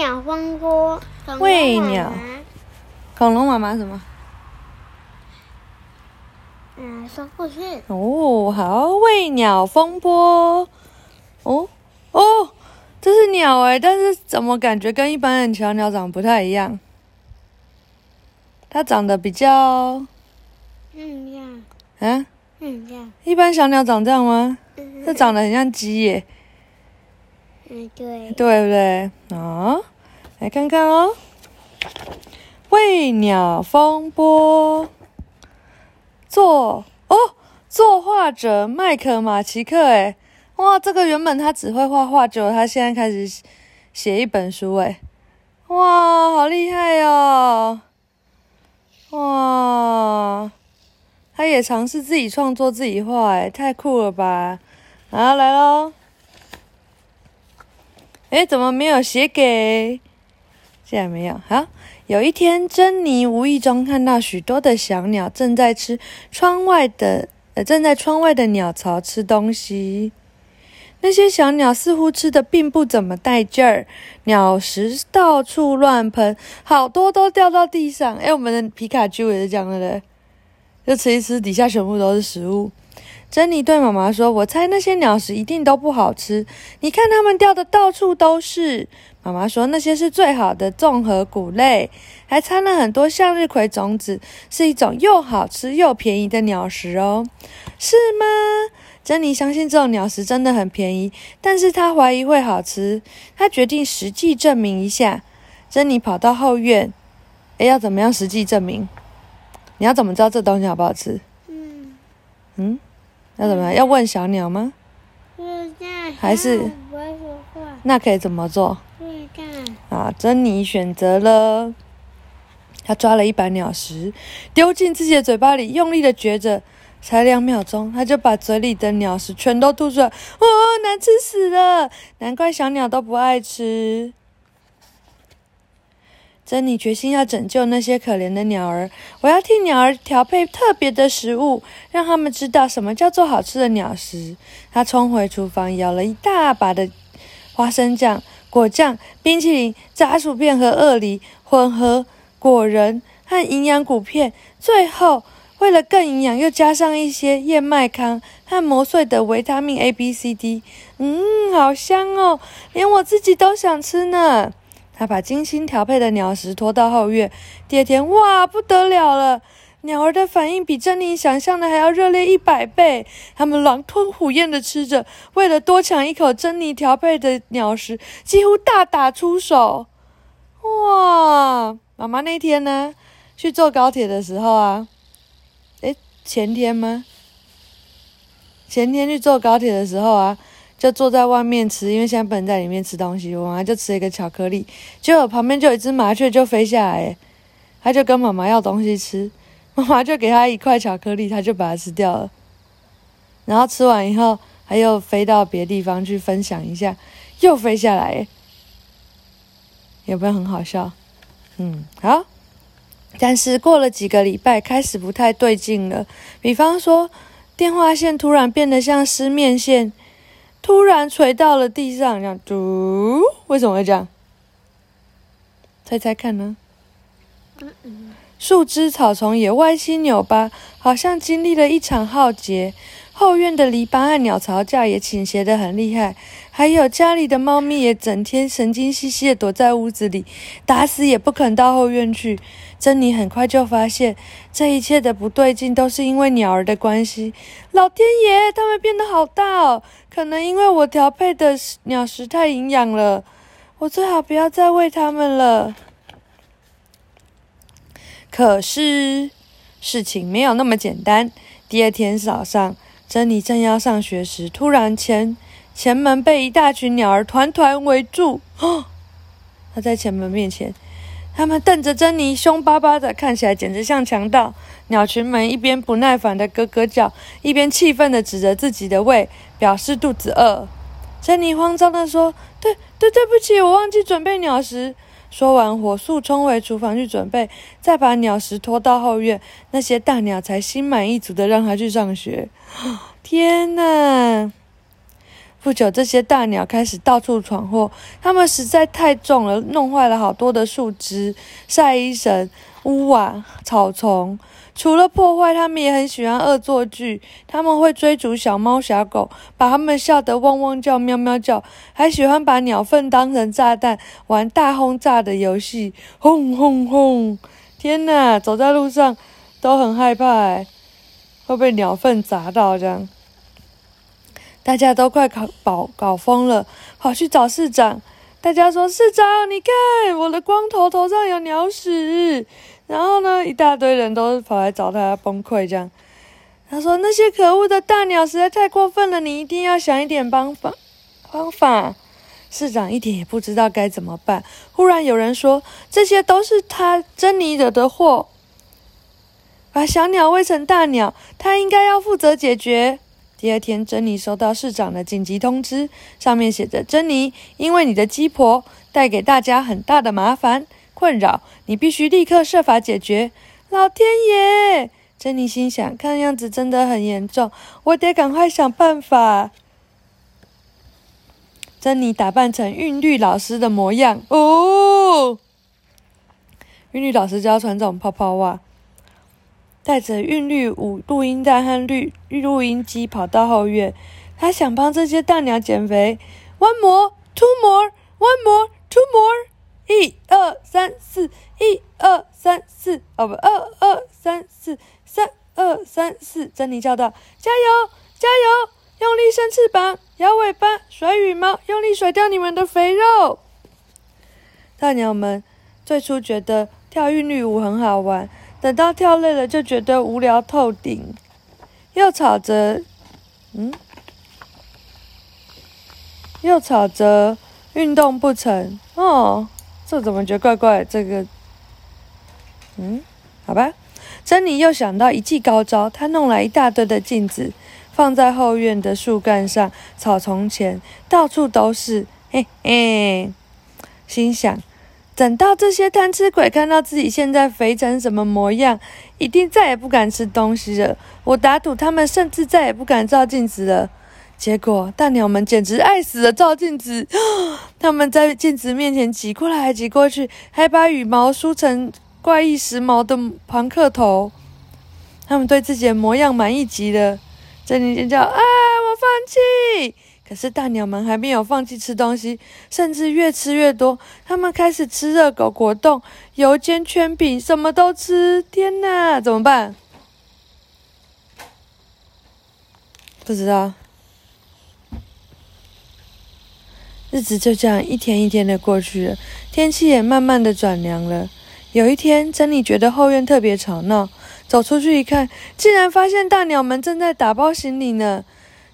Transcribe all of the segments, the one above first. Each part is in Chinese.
鸟风波，喂鸟恐龙妈妈什么？嗯，说故事。哦，好，喂鸟风波。哦哦，这是鸟哎，但是怎么感觉跟一般的小鸟长不太一样？它长得比较嗯一般小鸟长这样吗？嗯这长得很像鸡耶，嗯对，对不对？啊、来看看哦，喂鸟风波，作哦，作画者麦克马奇克，哎，哇，这个原本他只会画画，结果他现在开始写一本书，哎，哇，好厉害哦，哇，他也尝试自己创作自己画，哎，太酷了吧！啊，来喽。诶，怎么没有写给？现在没有。好，有一天，珍妮无意中看到许多的小鸟正在吃窗外的呃，正在窗外的鸟巢吃东西。那些小鸟似乎吃的并不怎么带劲儿，鸟食到处乱喷，好多都掉到地上。诶，我们的皮卡丘也是这样的嘞，就吃一吃，底下全部都是食物。珍妮对妈妈说：“我猜那些鸟食一定都不好吃，你看它们掉的到处都是。”妈妈说：“那些是最好的综合谷类，还掺了很多向日葵种子，是一种又好吃又便宜的鸟食哦。”是吗？珍妮相信这种鸟食真的很便宜，但是她怀疑会好吃。她决定实际证明一下。珍妮跑到后院，诶，要怎么样实际证明？你要怎么知道这东西好不好吃？嗯，嗯，要怎么样？要问小鸟吗？就是。还是不会说话，那可以怎么做？啊，珍妮选择了，她抓了一把鸟食，丢进自己的嘴巴里，用力的嚼着。才两秒钟，她就把嘴里的鸟食全都吐出来。哦，难吃死了！难怪小鸟都不爱吃。珍妮决心要拯救那些可怜的鸟儿。我要替鸟儿调配特别的食物，让它们知道什么叫做好吃的鸟食。她冲回厨房，舀了一大把的花生酱、果酱、冰淇淋、炸薯片和鳄梨混合果仁和营养谷片，最后为了更营养，又加上一些燕麦糠和磨碎的维他命 A、B、C、D。嗯，好香哦，连我自己都想吃呢。他把精心调配的鸟食拖到后院。第二天，哇，不得了了！鸟儿的反应比珍妮想象的还要热烈一百倍。他们狼吞虎咽地吃着，为了多抢一口珍妮调配的鸟食，几乎大打出手。哇！妈妈那天呢，去坐高铁的时候啊，诶，前天吗？前天去坐高铁的时候啊，就坐在外面吃，因为现在不能在里面吃东西，我妈妈就吃一个巧克力，结果旁边就有一只麻雀就飞下来，它就跟妈妈要东西吃，妈妈就给它一块巧克力，它就把它吃掉了。然后吃完以后，它又飞到别地方去分享一下，又飞下来，有没有很好笑？嗯，好。但是过了几个礼拜，开始不太对劲了。比方说，电话线突然变得像湿面线，突然垂到了地上，这样嘟，为什么会这样？猜猜看呢？树枝、草丛也歪七扭八，好像经历了一场浩劫。后院的篱笆和鸟巢架也倾斜得很厉害，还有家里的猫咪也整天神经兮兮的躲在屋子里，打死也不肯到后院去。珍妮很快就发现，这一切的不对劲都是因为鸟儿的关系。老天爷，它们变得好大哦！可能因为我调配的鸟食太营养了，我最好不要再喂它们了。可是事情没有那么简单。第二天早上，珍妮正要上学时，突然前前门被一大群鸟儿团团围住。哦，她在前门面前，他们瞪着珍妮，凶巴巴的，看起来简直像强盗。鸟群们一边不耐烦的咯咯叫，一边气愤的指着自己的胃，表示肚子饿。珍妮慌张的说：“对对，对不起，我忘记准备鸟食。”说完，火速冲回厨房去准备，再把鸟食拖到后院。那些大鸟才心满意足的让他去上学。天哪！不久，这些大鸟开始到处闯祸，它们实在太重了，弄坏了好多的树枝、晒衣绳、屋瓦、草丛。除了破坏，他们也很喜欢恶作剧。他们会追逐小猫小狗，把它们笑得汪汪叫、喵喵叫，还喜欢把鸟粪当成炸弹，玩大轰炸的游戏，轰轰轰！天哪，走在路上都很害怕，哎，会被鸟粪砸到这样。大家都快搞搞搞疯了，跑去找市长。大家说：“市长，你看我的光头头上有鸟屎。”然后呢，一大堆人都跑来找他崩溃。这样，他说：“那些可恶的大鸟实在太过分了，你一定要想一点方法。”方法。市长一点也不知道该怎么办。忽然有人说：“这些都是他珍妮惹的祸，把小鸟喂成大鸟，他应该要负责解决。”第二天，珍妮收到市长的紧急通知，上面写着：“珍妮，因为你的鸡婆带给大家很大的麻烦困扰，你必须立刻设法解决。”老天爷！珍妮心想，看样子真的很严重，我得赶快想办法。珍妮打扮成韵律老师的模样哦，韵律老师就要穿这种泡泡袜。带着韵律舞录音带和录录音机跑到后院，他想帮这些大鸟减肥。One more, two more, one more, two more。一二三四，一二三四，哦不，二二三四，三二三四。珍妮叫道：“加油，加油！用力伸翅膀，摇尾巴，甩羽毛，用力甩掉你们的肥肉。”大鸟们最初觉得跳韵律舞很好玩。等到跳累了，就觉得无聊透顶，又吵着，嗯，又吵着运动不成。哦，这怎么觉得怪怪？这个，嗯，好吧。珍妮又想到一计高招，她弄来一大堆的镜子，放在后院的树干上、草丛前，到处都是。嘿嘿，心想。等到这些贪吃鬼看到自己现在肥成什么模样，一定再也不敢吃东西了。我打赌他们甚至再也不敢照镜子了。结果大鸟们简直爱死了照镜子，他们在镜子面前挤过来挤过去，还把羽毛梳成怪异时髦的朋克头。他们对自己的模样满意极了。珍妮尖叫：“啊，我放弃！”可是大鸟们还没有放弃吃东西，甚至越吃越多。他们开始吃热狗、果冻、油煎圈饼，什么都吃。天哪，怎么办？不知道。日子就这样一天一天的过去了，天气也慢慢的转凉了。有一天，珍妮觉得后院特别吵闹，走出去一看，竟然发现大鸟们正在打包行李呢。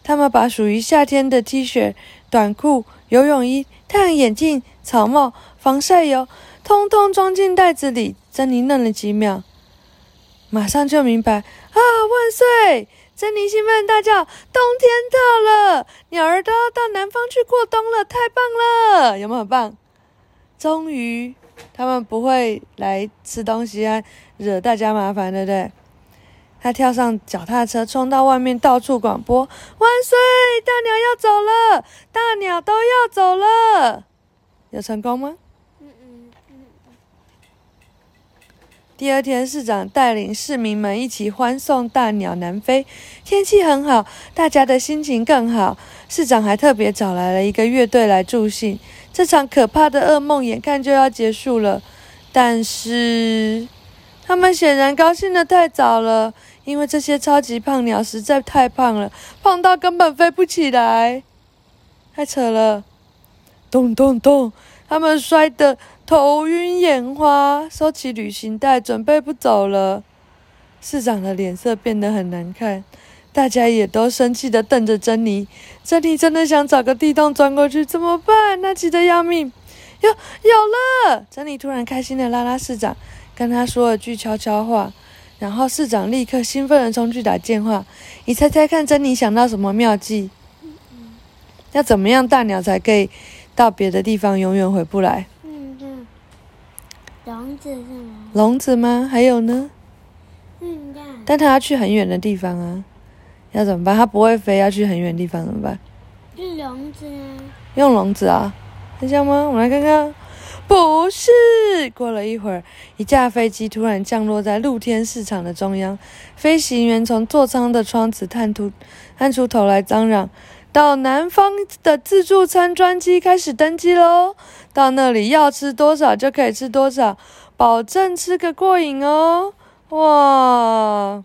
他们把属于夏天的 T 恤、短裤、游泳衣、太阳眼镜、草帽、防晒油，通通装进袋子里。珍妮愣了几秒，马上就明白：啊，万岁！珍妮兴奋大叫：“冬天到了，鸟儿都要到南方去过冬了，太棒了！有没有很棒？终于，他们不会来吃东西啊，惹大家麻烦，对不对？”他跳上脚踏车，冲到外面，到处广播：“万岁！大鸟要走了，大鸟都要走了。”有成功吗？第二天，市长带领市民们一起欢送大鸟南飞。天气很好，大家的心情更好。市长还特别找来了一个乐队来助兴。这场可怕的噩梦眼看就要结束了，但是他们显然高兴的太早了。因为这些超级胖鸟实在太胖了，胖到根本飞不起来，太扯了！咚咚咚，他们摔得头晕眼花，收起旅行袋，准备不走了。市长的脸色变得很难看，大家也都生气的瞪着珍妮。珍妮真的想找个地洞钻过去，怎么办？那急得要命。有有了！珍妮突然开心的拉拉市长，跟他说了句悄悄话。然后市长立刻兴奋地冲去打电话。你猜猜看，珍妮想到什么妙计？要怎么样大鸟才可以到别的地方永远回不来？嗯，笼子是吗？笼子吗？还有呢？嗯，但它要去很远的地方啊，要怎么办？它不会飞，要去很远地方怎么办？是笼笼子啊？用笼子啊？是这样吗？我们来看看。不是。过了一会儿，一架飞机突然降落在露天市场的中央。飞行员从座舱的窗子探出探出头来，嚷嚷：“到南方的自助餐专机开始登机喽！到那里要吃多少就可以吃多少，保证吃个过瘾哦！”哇！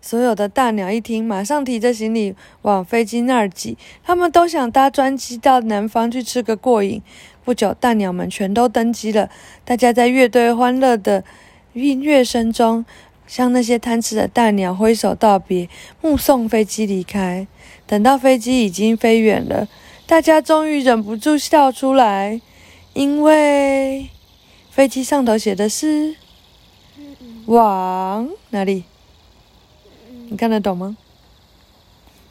所有的大鸟一听，马上提着行李往飞机那儿挤。他们都想搭专机到南方去吃个过瘾。不久，大鸟们全都登机了。大家在乐队欢乐的音乐声中，向那些贪吃的大鸟挥手道别，目送飞机离开。等到飞机已经飞远了，大家终于忍不住笑出来，因为飞机上头写的是“往哪里”。你看得懂吗？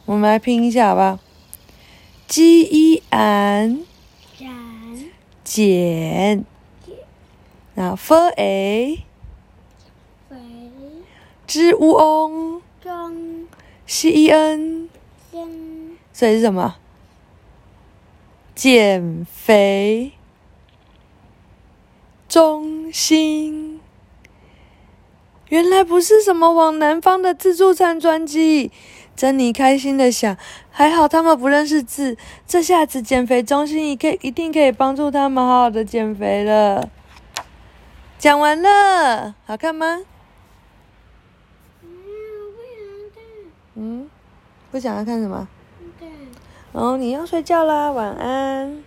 我们来拼一下，好不好？G E N 减，然后 F A 肥 Z U O 中 C E N，先所以是什么？减肥中心。原来不是什么往南方的自助餐专机，珍妮开心的想。还好他们不认识字，这下子减肥中心一可以一定可以帮助他们好好的减肥了。讲完了，好看吗？嗯，我不想看，嗯，不想要看什么？看。哦，你要睡觉啦，晚安。